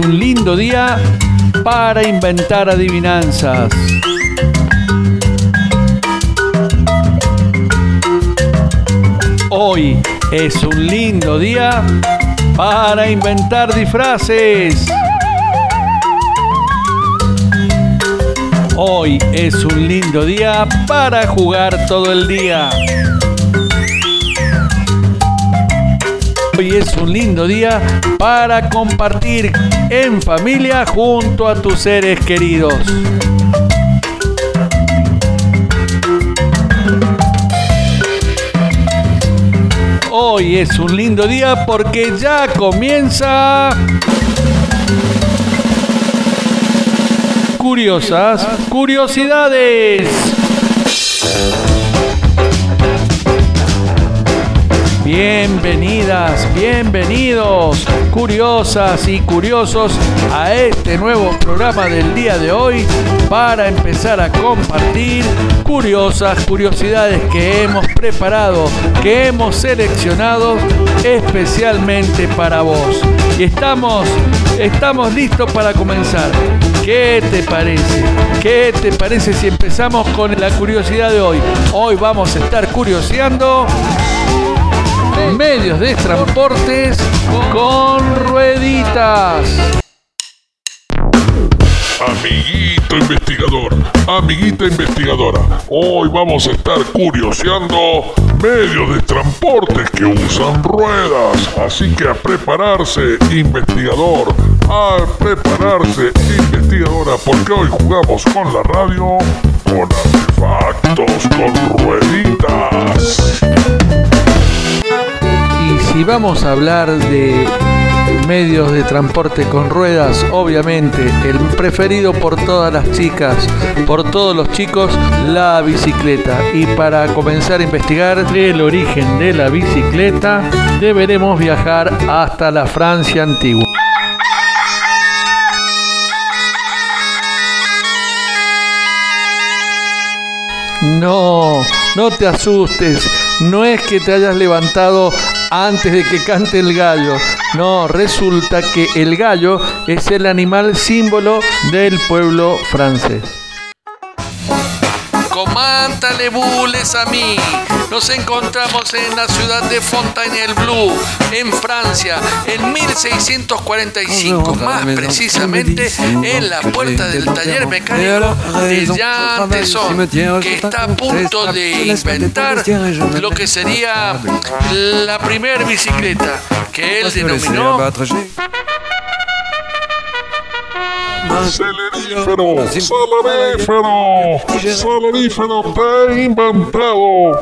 un lindo día para inventar adivinanzas. Hoy es un lindo día para inventar disfraces. Hoy es un lindo día para jugar todo el día. Hoy es un lindo día para compartir en familia junto a tus seres queridos. Hoy es un lindo día porque ya comienza... Curiosas curiosidades. Bienvenidas, bienvenidos, curiosas y curiosos a este nuevo programa del día de hoy para empezar a compartir curiosas curiosidades que hemos preparado, que hemos seleccionado especialmente para vos. Y estamos, estamos listos para comenzar. ¿Qué te parece? ¿Qué te parece si empezamos con la curiosidad de hoy? Hoy vamos a estar curioseando medios de transportes con rueditas. Amiguito investigador, amiguita investigadora, hoy vamos a estar curioseando medios de transporte que usan ruedas. Así que a prepararse, investigador, a prepararse, investigadora, porque hoy jugamos con la radio, con artefactos, con rueditas. Si vamos a hablar de medios de transporte con ruedas, obviamente el preferido por todas las chicas, por todos los chicos, la bicicleta. Y para comenzar a investigar el origen de la bicicleta, deberemos viajar hasta la Francia antigua. No, no te asustes. No es que te hayas levantado antes de que cante el gallo. No, resulta que el gallo es el animal símbolo del pueblo francés. Comántale bules a mí. Nos encontramos en la ciudad de Fontainebleau, en Francia, en 1645, más precisamente en la puerta del taller mecánico de Jean Tesson, que está a punto de inventar lo que sería la primer bicicleta, que él denominó Salarífero, te he inventado.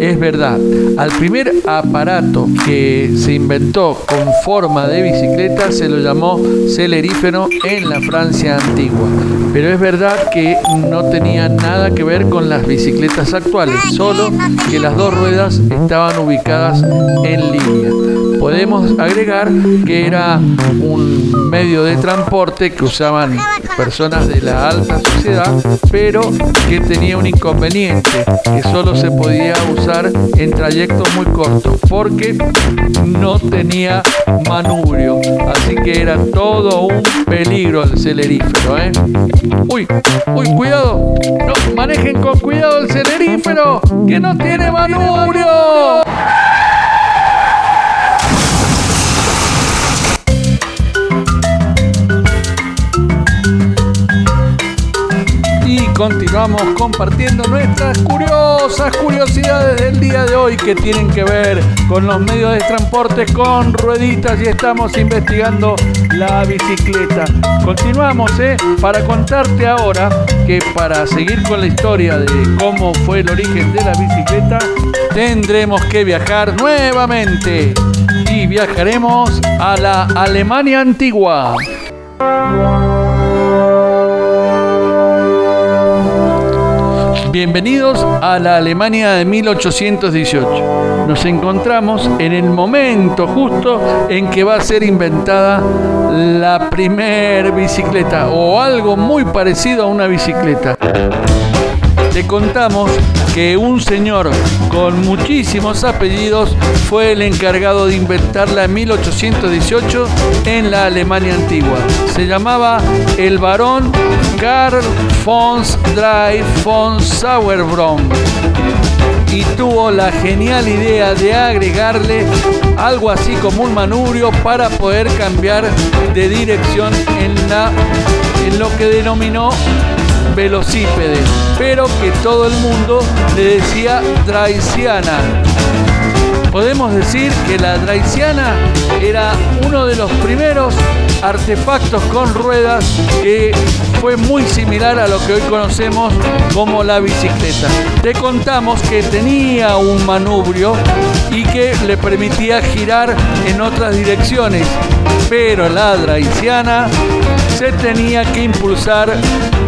Es verdad, al primer aparato que se inventó con forma de bicicleta se lo llamó celerífero en la Francia antigua. Pero es verdad que no tenía nada que ver con las bicicletas actuales, solo que las dos ruedas estaban ubicadas en línea. Podemos agregar que era un medio de transporte que usaban personas de la alta sociedad, pero que tenía un inconveniente, que solo se podía usar en trayectos muy cortos, porque no tenía manubrio. Así que era todo un peligro el celerífero. ¿eh? Uy, uy, cuidado. No, manejen con cuidado el celerífero, que no tiene manubrio. Continuamos compartiendo nuestras curiosas curiosidades del día de hoy que tienen que ver con los medios de transporte con rueditas y estamos investigando la bicicleta. Continuamos, ¿eh? Para contarte ahora que para seguir con la historia de cómo fue el origen de la bicicleta, tendremos que viajar nuevamente y viajaremos a la Alemania antigua. Bienvenidos a la Alemania de 1818. Nos encontramos en el momento justo en que va a ser inventada la primer bicicleta o algo muy parecido a una bicicleta. Te contamos que un señor con muchísimos apellidos fue el encargado de inventarla en 1818 en la Alemania antigua. Se llamaba el barón Karl von Drey von Sauerbronn y tuvo la genial idea de agregarle algo así como un manubrio para poder cambiar de dirección en lo que denominó velocípede, pero que todo el mundo le decía Draisiana. Podemos decir que la Draisiana era uno de los primeros artefactos con ruedas que fue muy similar a lo que hoy conocemos como la bicicleta. Te contamos que tenía un manubrio y que le permitía girar en otras direcciones, pero la Draisiana se tenía que impulsar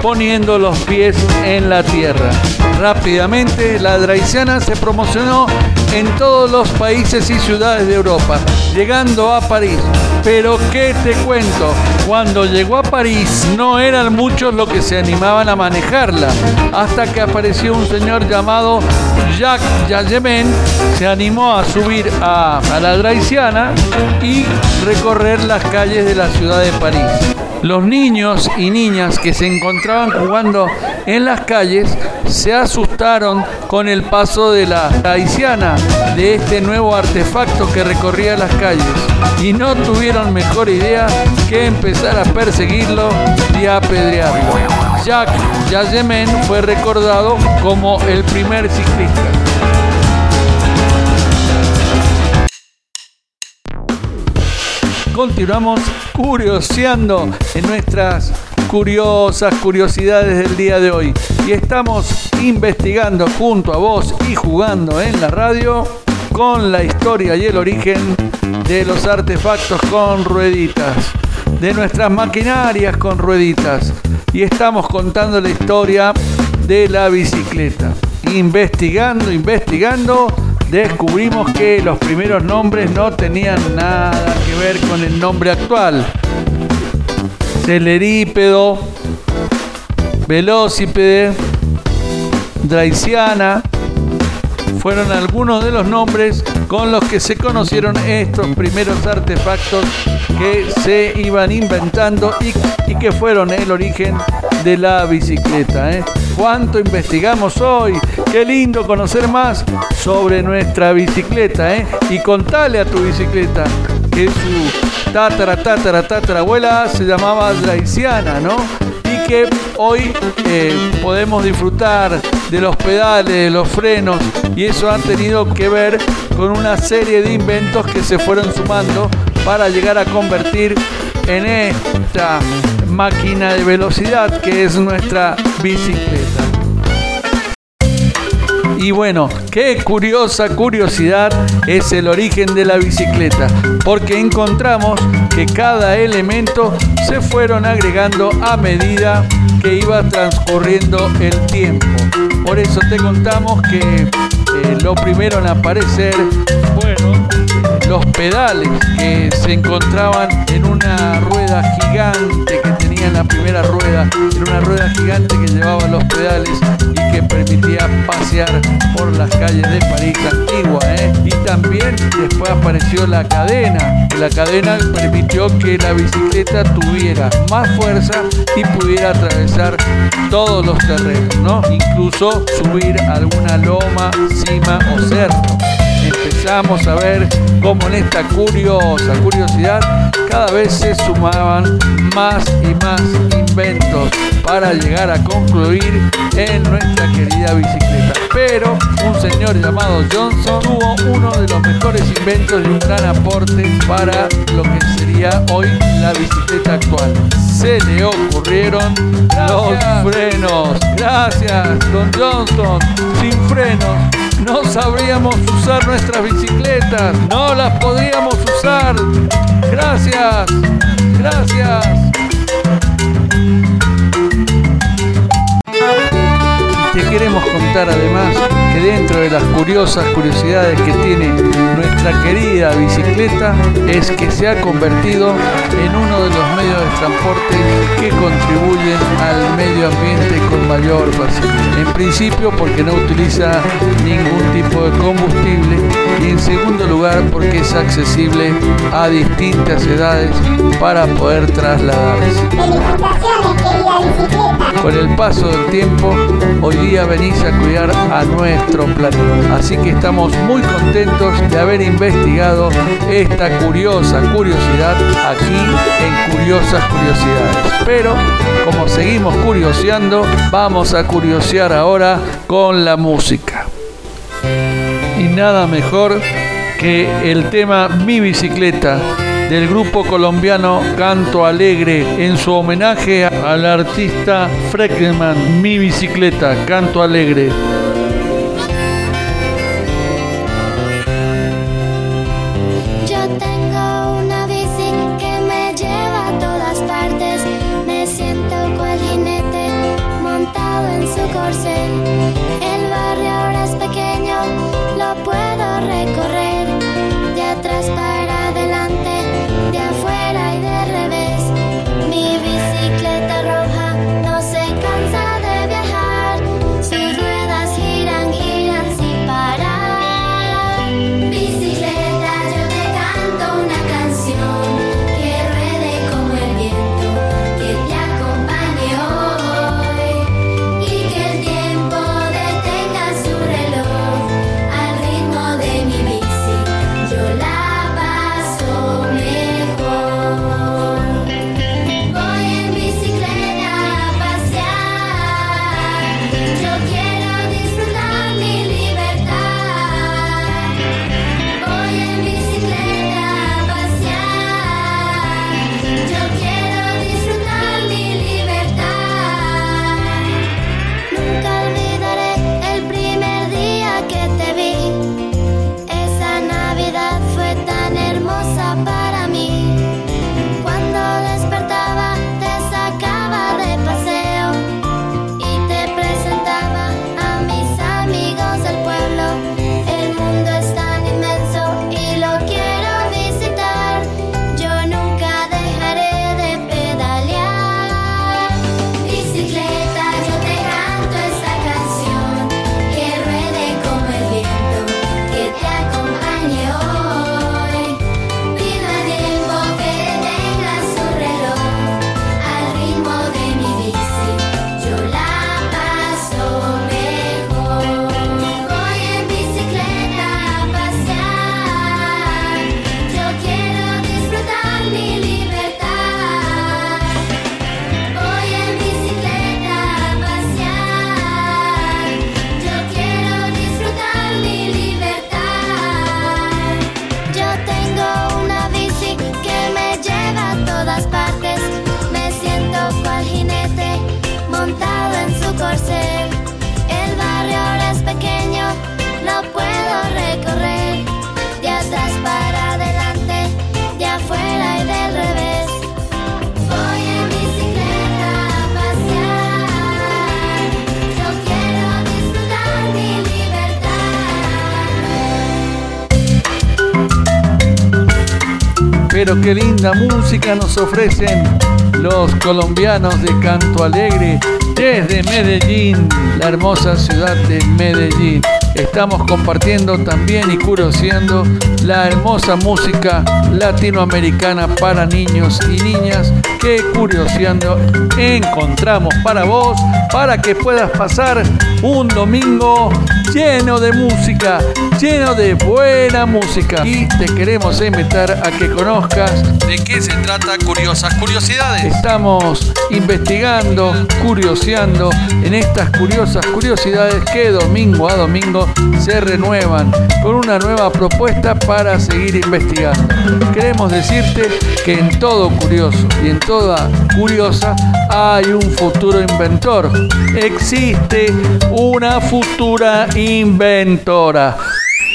poniendo los pies en la tierra. Rápidamente la Draisiana se promocionó en todos los países y ciudades de Europa, llegando a París. Pero ¿qué te cuento? Cuando llegó a París no eran muchos los que se animaban a manejarla, hasta que apareció un señor llamado Jacques Jagemen, se animó a subir a, a la Draisiana y recorrer las calles de la ciudad de París. Los niños y niñas que se encontraban jugando en las calles se asustaron con el paso de la haitiana de este nuevo artefacto que recorría las calles y no tuvieron mejor idea que empezar a perseguirlo y a apedrearlo. Jacques Jagemen fue recordado como el primer ciclista. Continuamos curioseando en nuestras curiosas curiosidades del día de hoy. Y estamos investigando junto a vos y jugando en la radio con la historia y el origen de los artefactos con rueditas, de nuestras maquinarias con rueditas. Y estamos contando la historia de la bicicleta. Investigando, investigando descubrimos que los primeros nombres no tenían nada que ver con el nombre actual. Celerípedo, Velocípede, Draisiana, fueron algunos de los nombres con los que se conocieron estos primeros artefactos que se iban inventando y, que fueron el origen de la bicicleta. ¿eh? ¿Cuánto investigamos hoy? Qué lindo conocer más sobre nuestra bicicleta. ¿eh? Y contale a tu bicicleta que su tatara, tatara, tatara abuela se llamaba Draisiana, ¿no? Y que hoy eh, podemos disfrutar de los pedales, de los frenos, y eso ha tenido que ver con una serie de inventos que se fueron sumando para llegar a convertir en esta máquina de velocidad que es nuestra bicicleta. Y bueno, qué curiosa curiosidad es el origen de la bicicleta, porque encontramos que cada elemento se fueron agregando a medida que iba transcurriendo el tiempo. Por eso te contamos que eh, lo primero en aparecer fueron los pedales que se encontraban en una rueda gigante que tenía en la primera rueda, era una rueda gigante que llevaba los pedales y que permitía pasear por las calles de París antigua. ¿eh? Y también después apareció la cadena, la cadena permitió que la bicicleta tuviera más fuerza y pudiera atravesar todos los terrenos, ¿no? incluso subir alguna loma, cima o cerro empezamos a ver cómo en esta curiosa curiosidad cada vez se sumaban más y más inventos para llegar a concluir en nuestra querida bicicleta. Pero un señor llamado Johnson tuvo uno de los mejores inventos y un gran aporte para lo que sería hoy la bicicleta actual. Se le ocurrieron los frenos. Gracias, Don Johnson. Sin frenos no sabríamos usar nuestras bicicletas, no las podríamos usar. Gracias, gracias. Queremos contar además que dentro de las curiosas curiosidades que tiene nuestra querida bicicleta es que se ha convertido en uno de los medios de transporte que contribuyen al medio ambiente con mayor facilidad. En principio porque no utiliza ningún tipo de combustible y en segundo lugar porque es accesible a distintas edades para poder trasladarse. Con el paso del tiempo, hoy día venís a cuidar a nuestro planeta. Así que estamos muy contentos de haber investigado esta curiosa curiosidad aquí en Curiosas Curiosidades. Pero como seguimos curioseando, vamos a curiosear ahora con la música. Y nada mejor que el tema Mi bicicleta del grupo colombiano Canto Alegre en su homenaje al artista Freckman, Mi Bicicleta, Canto Alegre. Pero qué linda música nos ofrecen los colombianos de Canto Alegre desde Medellín, la hermosa ciudad de Medellín. Estamos compartiendo también y curioseando la hermosa música latinoamericana para niños y niñas que curioseando encontramos para vos, para que puedas pasar un domingo lleno de música, lleno de buena música. Y te queremos invitar a que conozcas de qué se trata Curiosas Curiosidades. Estamos investigando, curioseando en estas curiosas curiosidades que domingo a domingo se renuevan con una nueva propuesta para seguir investigando. Queremos decirte que en todo curioso y en toda curiosa hay un futuro inventor. Existe una futura inventora.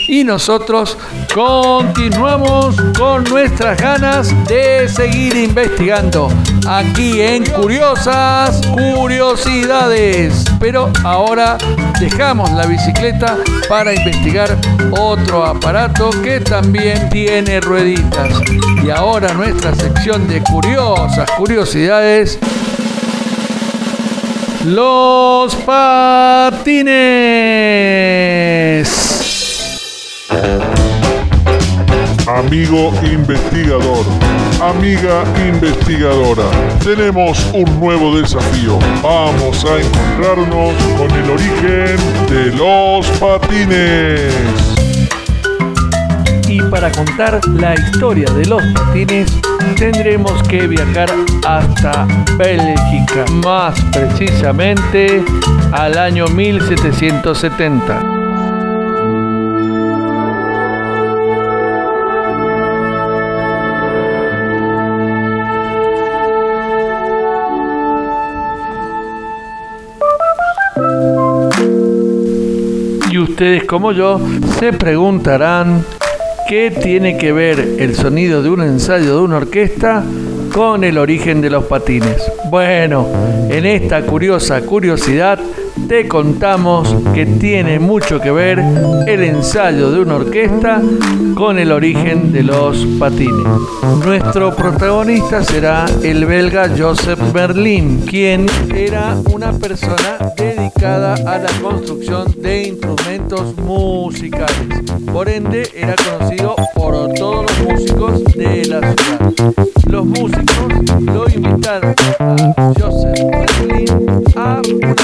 Y nosotros Continuamos con nuestras ganas de seguir investigando aquí en Curiosas Curiosidades. Pero ahora dejamos la bicicleta para investigar otro aparato que también tiene rueditas. Y ahora nuestra sección de Curiosas Curiosidades los patines. Amigo investigador, amiga investigadora, tenemos un nuevo desafío. Vamos a encontrarnos con el origen de los patines para contar la historia de los patines tendremos que viajar hasta Bélgica, más precisamente al año 1770. Y ustedes como yo se preguntarán ¿Qué tiene que ver el sonido de un ensayo de una orquesta con el origen de los patines? Bueno, en esta curiosa curiosidad te contamos que tiene mucho que ver el ensayo de una orquesta con el origen de los patines. Nuestro protagonista será el belga Joseph Berlin, quien era una persona dedicada a la construcción de instrumentos musicales. Por ende, era conocido por todos los músicos de la ciudad. Los músicos lo invitaron a Joseph Berlin a una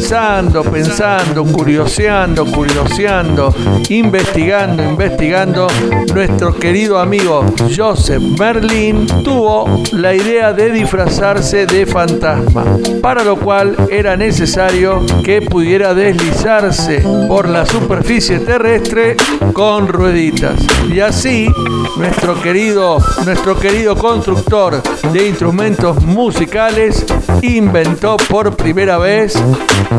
Pensando, pensando, curioseando, curioseando, investigando, investigando, nuestro querido amigo Joseph Merlin tuvo la idea de disfrazarse de fantasma, para lo cual era necesario que pudiera deslizarse por la superficie terrestre con rueditas. Y así, nuestro querido, nuestro querido constructor de instrumentos musicales inventó por primera vez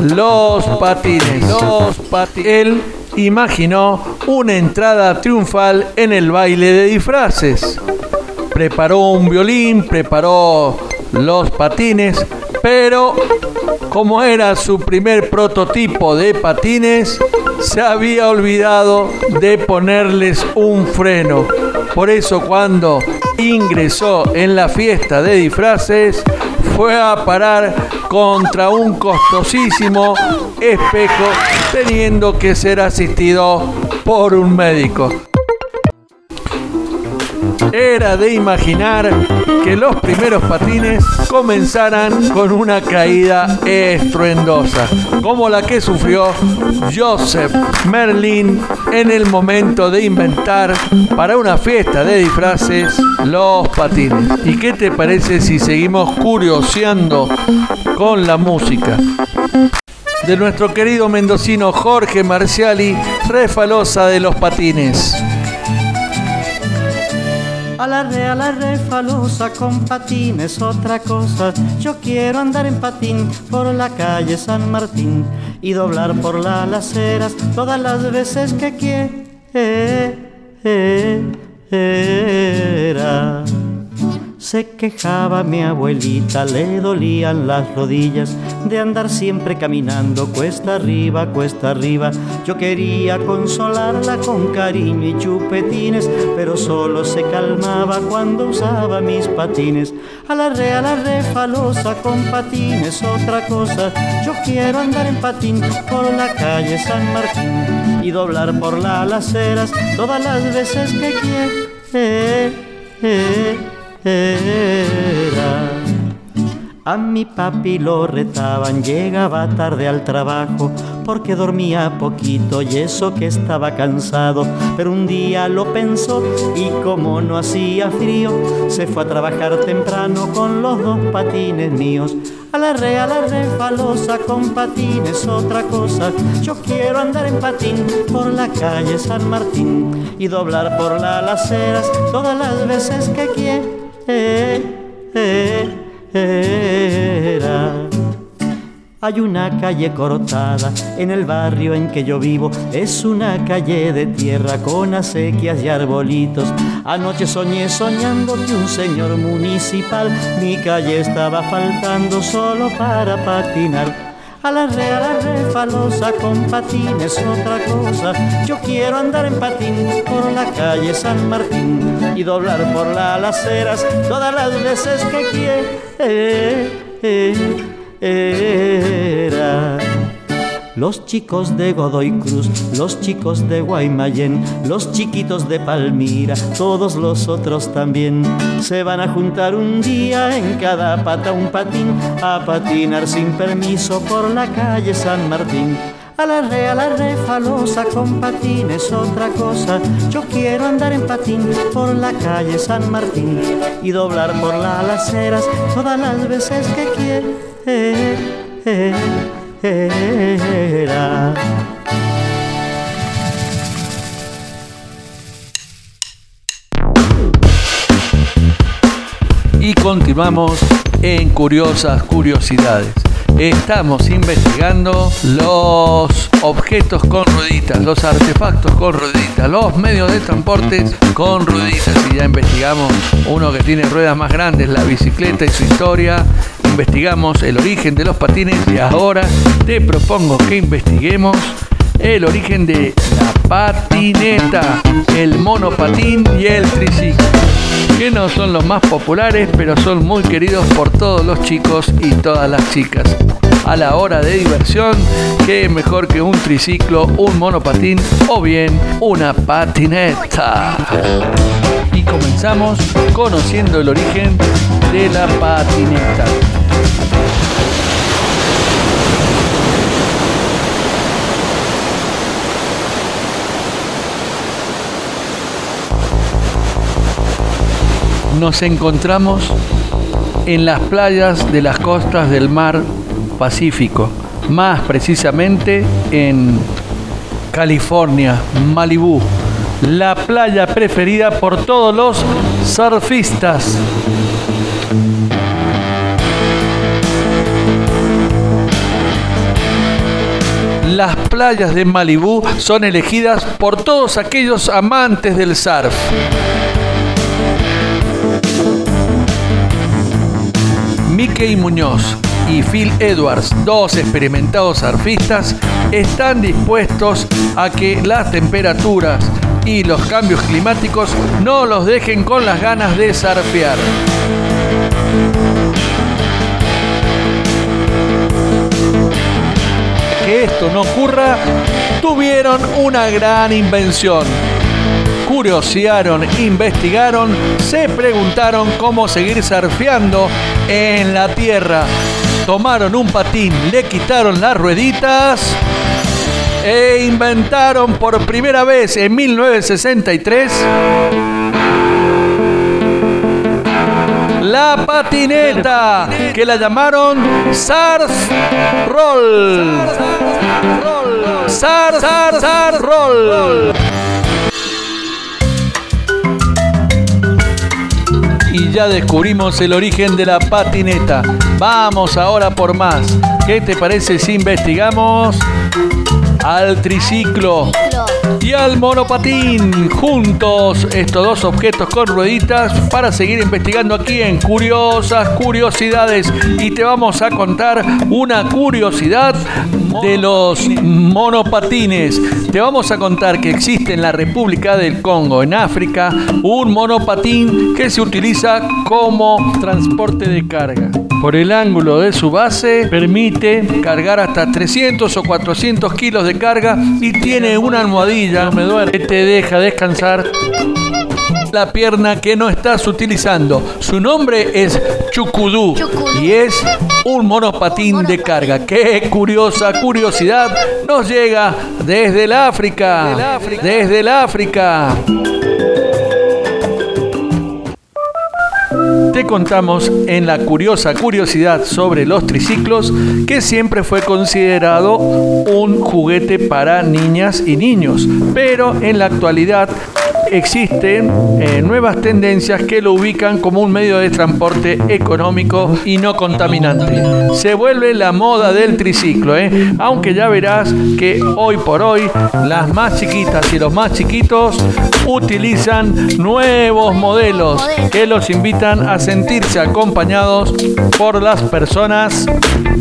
los patines. Los patines. Él imaginó una entrada triunfal en el baile de disfraces. Preparó un violín, preparó los patines, pero como era su primer prototipo de patines, se había olvidado de ponerles un freno. Por eso cuando ingresó en la fiesta de disfraces, fue a parar contra un costosísimo espejo teniendo que ser asistido por un médico. Era de imaginar que los primeros patines comenzaran con una caída estruendosa, como la que sufrió Joseph Merlin en el momento de inventar para una fiesta de disfraces los patines. ¿Y qué te parece si seguimos curioseando con la música? De nuestro querido mendocino Jorge Marciali, refalosa de los patines. A la re, a la re, falosa con patines, otra cosa. Yo quiero andar en patín por la calle San Martín y doblar por las aceras todas las veces que quiera. Se quejaba mi abuelita, le dolían las rodillas de andar siempre caminando cuesta arriba, cuesta arriba. Yo quería consolarla con cariño y chupetines, pero solo se calmaba cuando usaba mis patines. A la re, a la falosa con patines, otra cosa. Yo quiero andar en patín por la calle San Martín y doblar por las aceras todas las veces que quiera era. A mi papi lo retaban, llegaba tarde al trabajo porque dormía poquito y eso que estaba cansado. Pero un día lo pensó y como no hacía frío, se fue a trabajar temprano con los dos patines míos. A la re, a la re, falosa con patines, otra cosa. Yo quiero andar en patín por la calle San Martín y doblar por las aceras todas las veces que quiera hay una calle cortada en el barrio en que yo vivo. Es una calle de tierra con acequias y arbolitos. Anoche soñé soñando que un señor municipal mi calle estaba faltando solo para patinar. A la re, a falosa con patines, otra cosa. Yo quiero andar en patín por la calle San Martín y doblar por las aceras todas las veces que quiera. Los chicos de Godoy Cruz, los chicos de Guaymallén, los chiquitos de Palmira, todos los otros también se van a juntar un día en cada pata un patín a patinar sin permiso por la calle San Martín. A la re, a la re, falosa con patines, otra cosa. Yo quiero andar en patín por la calle San Martín y doblar por las aceras todas las veces que quiera. Y continuamos en Curiosas Curiosidades. Estamos investigando los objetos con rueditas, los artefactos con rueditas, los medios de transporte con rueditas. Y ya investigamos uno que tiene ruedas más grandes, la bicicleta y su historia investigamos el origen de los patines y ahora te propongo que investiguemos el origen de la patineta, el monopatín y el triciclo, que no son los más populares, pero son muy queridos por todos los chicos y todas las chicas. A la hora de diversión, ¿qué mejor que un triciclo, un monopatín o bien una patineta? Y comenzamos conociendo el origen de la patineta. Nos encontramos en las playas de las costas del mar Pacífico, más precisamente en California, Malibú, la playa preferida por todos los surfistas. Las playas de Malibú son elegidas por todos aquellos amantes del surf. Mickey Muñoz y Phil Edwards, dos experimentados surfistas, están dispuestos a que las temperaturas y los cambios climáticos no los dejen con las ganas de surfear. Que esto no ocurra, tuvieron una gran invención curiosearon, investigaron, se preguntaron cómo seguir surfeando en la tierra. Tomaron un patín, le quitaron las rueditas e inventaron por primera vez en 1963 la patineta que la llamaron Surf Roll. Surf Roll. Y ya descubrimos el origen de la patineta. Vamos ahora por más. ¿Qué te parece si investigamos al triciclo? y al monopatín. Juntos estos dos objetos con rueditas para seguir investigando aquí en Curiosas Curiosidades. Y te vamos a contar una curiosidad de los monopatines. Te vamos a contar que existe en la República del Congo, en África, un monopatín que se utiliza como transporte de carga. Por el ángulo de su base permite cargar hasta 300 o 400 kilos de carga y tiene una almohadilla me duele, que te deja descansar la pierna que no estás utilizando. Su nombre es Chucudú y es un monopatín de carga. Qué curiosa curiosidad nos llega desde el África. Desde el África. Te contamos en la curiosa curiosidad sobre los triciclos que siempre fue considerado un juguete para niñas y niños, pero en la actualidad existen eh, nuevas tendencias que lo ubican como un medio de transporte económico y no contaminante. Se vuelve la moda del triciclo, ¿eh? aunque ya verás que hoy por hoy las más chiquitas y los más chiquitos utilizan nuevos modelos que los invitan a sentirse acompañados por las personas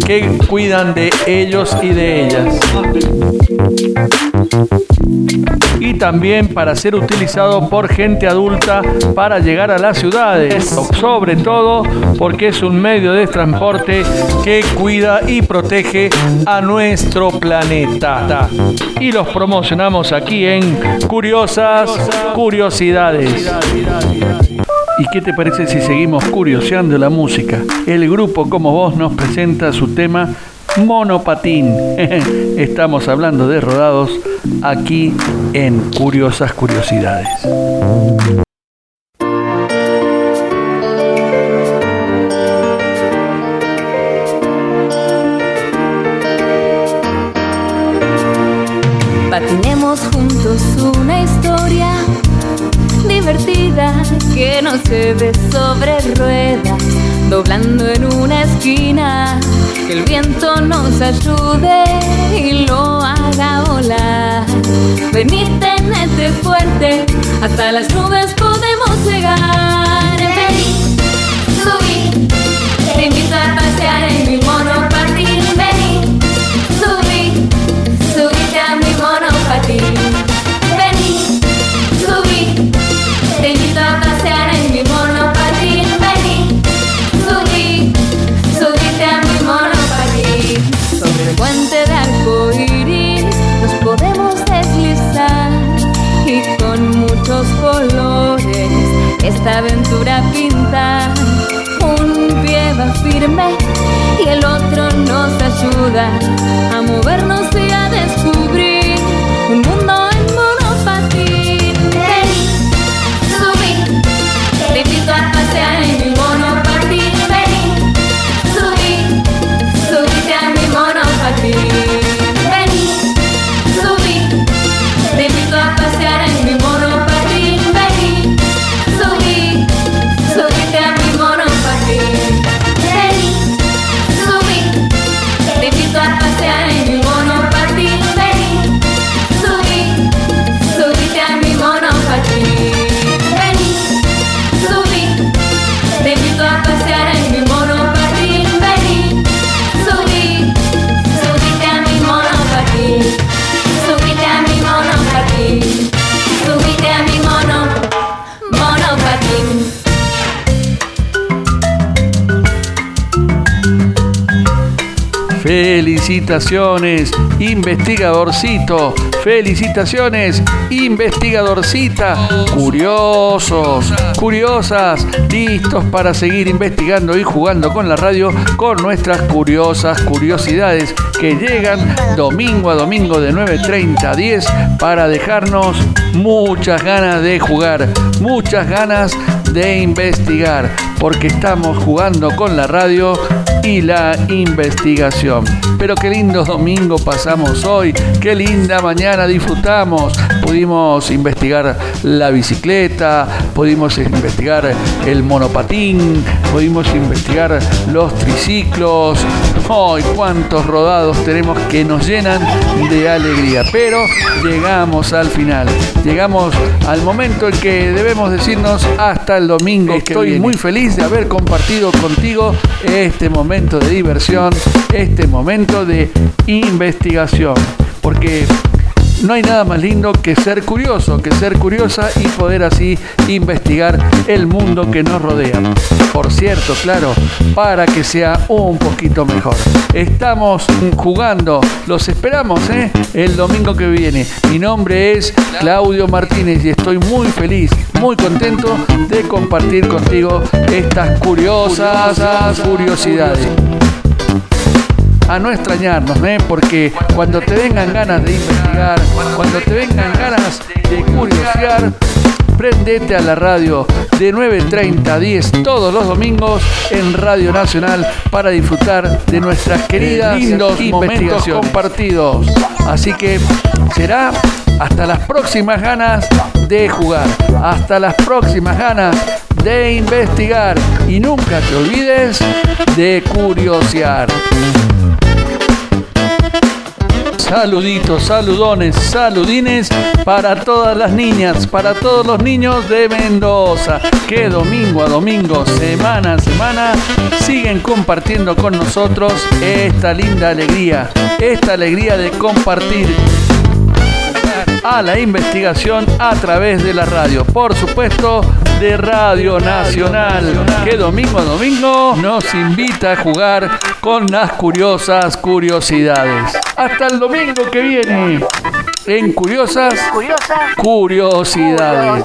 que cuidan de ellos y de ellas. Y también para ser utilizado por gente adulta para llegar a las ciudades, sobre todo porque es un medio de transporte que cuida y protege a nuestro planeta. Y los promocionamos aquí en Curiosas Curiosidades. ¿Y qué te parece si seguimos curioseando la música? El grupo como vos nos presenta su tema Monopatín. Estamos hablando de rodados aquí en Curiosas Curiosidades. Esta aventura pintar. Un pie va firme y el otro nos ayuda a movernos y Felicitaciones, investigadorcito. Felicitaciones, investigadorcita. Curiosos, curiosas, listos para seguir investigando y jugando con la radio con nuestras curiosas curiosidades que llegan domingo a domingo de 9.30 a 10 para dejarnos muchas ganas de jugar, muchas ganas de investigar, porque estamos jugando con la radio y la investigación. Pero qué lindo domingo pasamos hoy, qué linda mañana disfrutamos. Pudimos investigar la bicicleta, pudimos investigar el monopatín, pudimos investigar los triciclos. ¡Ay, cuántos rodados tenemos que nos llenan de alegría! Pero llegamos al final, llegamos al momento en que debemos decirnos hasta el domingo. Estoy muy feliz de haber compartido contigo este momento de diversión, este momento de investigación, porque no hay nada más lindo que ser curioso, que ser curiosa y poder así investigar el mundo que nos rodea. Por cierto, claro, para que sea un poquito mejor. Estamos jugando, los esperamos ¿eh? el domingo que viene. Mi nombre es Claudio Martínez y estoy muy feliz, muy contento de compartir contigo estas curiosas curiosidades a no extrañarnos, ¿eh? porque cuando te vengan ganas de investigar, cuando te vengan ganas de curiosear, prendete a la radio de 9.30 a 10 todos los domingos en Radio Nacional para disfrutar de nuestras queridas lindos momentos compartidos. Así que será hasta las próximas ganas de jugar. Hasta las próximas ganas de investigar y nunca te olvides de curiosear. Saluditos, saludones, saludines para todas las niñas, para todos los niños de Mendoza, que domingo a domingo, semana a semana, siguen compartiendo con nosotros esta linda alegría, esta alegría de compartir a la investigación a través de la radio. Por supuesto, de Radio Nacional, que domingo a domingo nos invita a jugar con las curiosas curiosidades. Hasta el domingo que viene en Curiosas, curiosidades. curiosidades.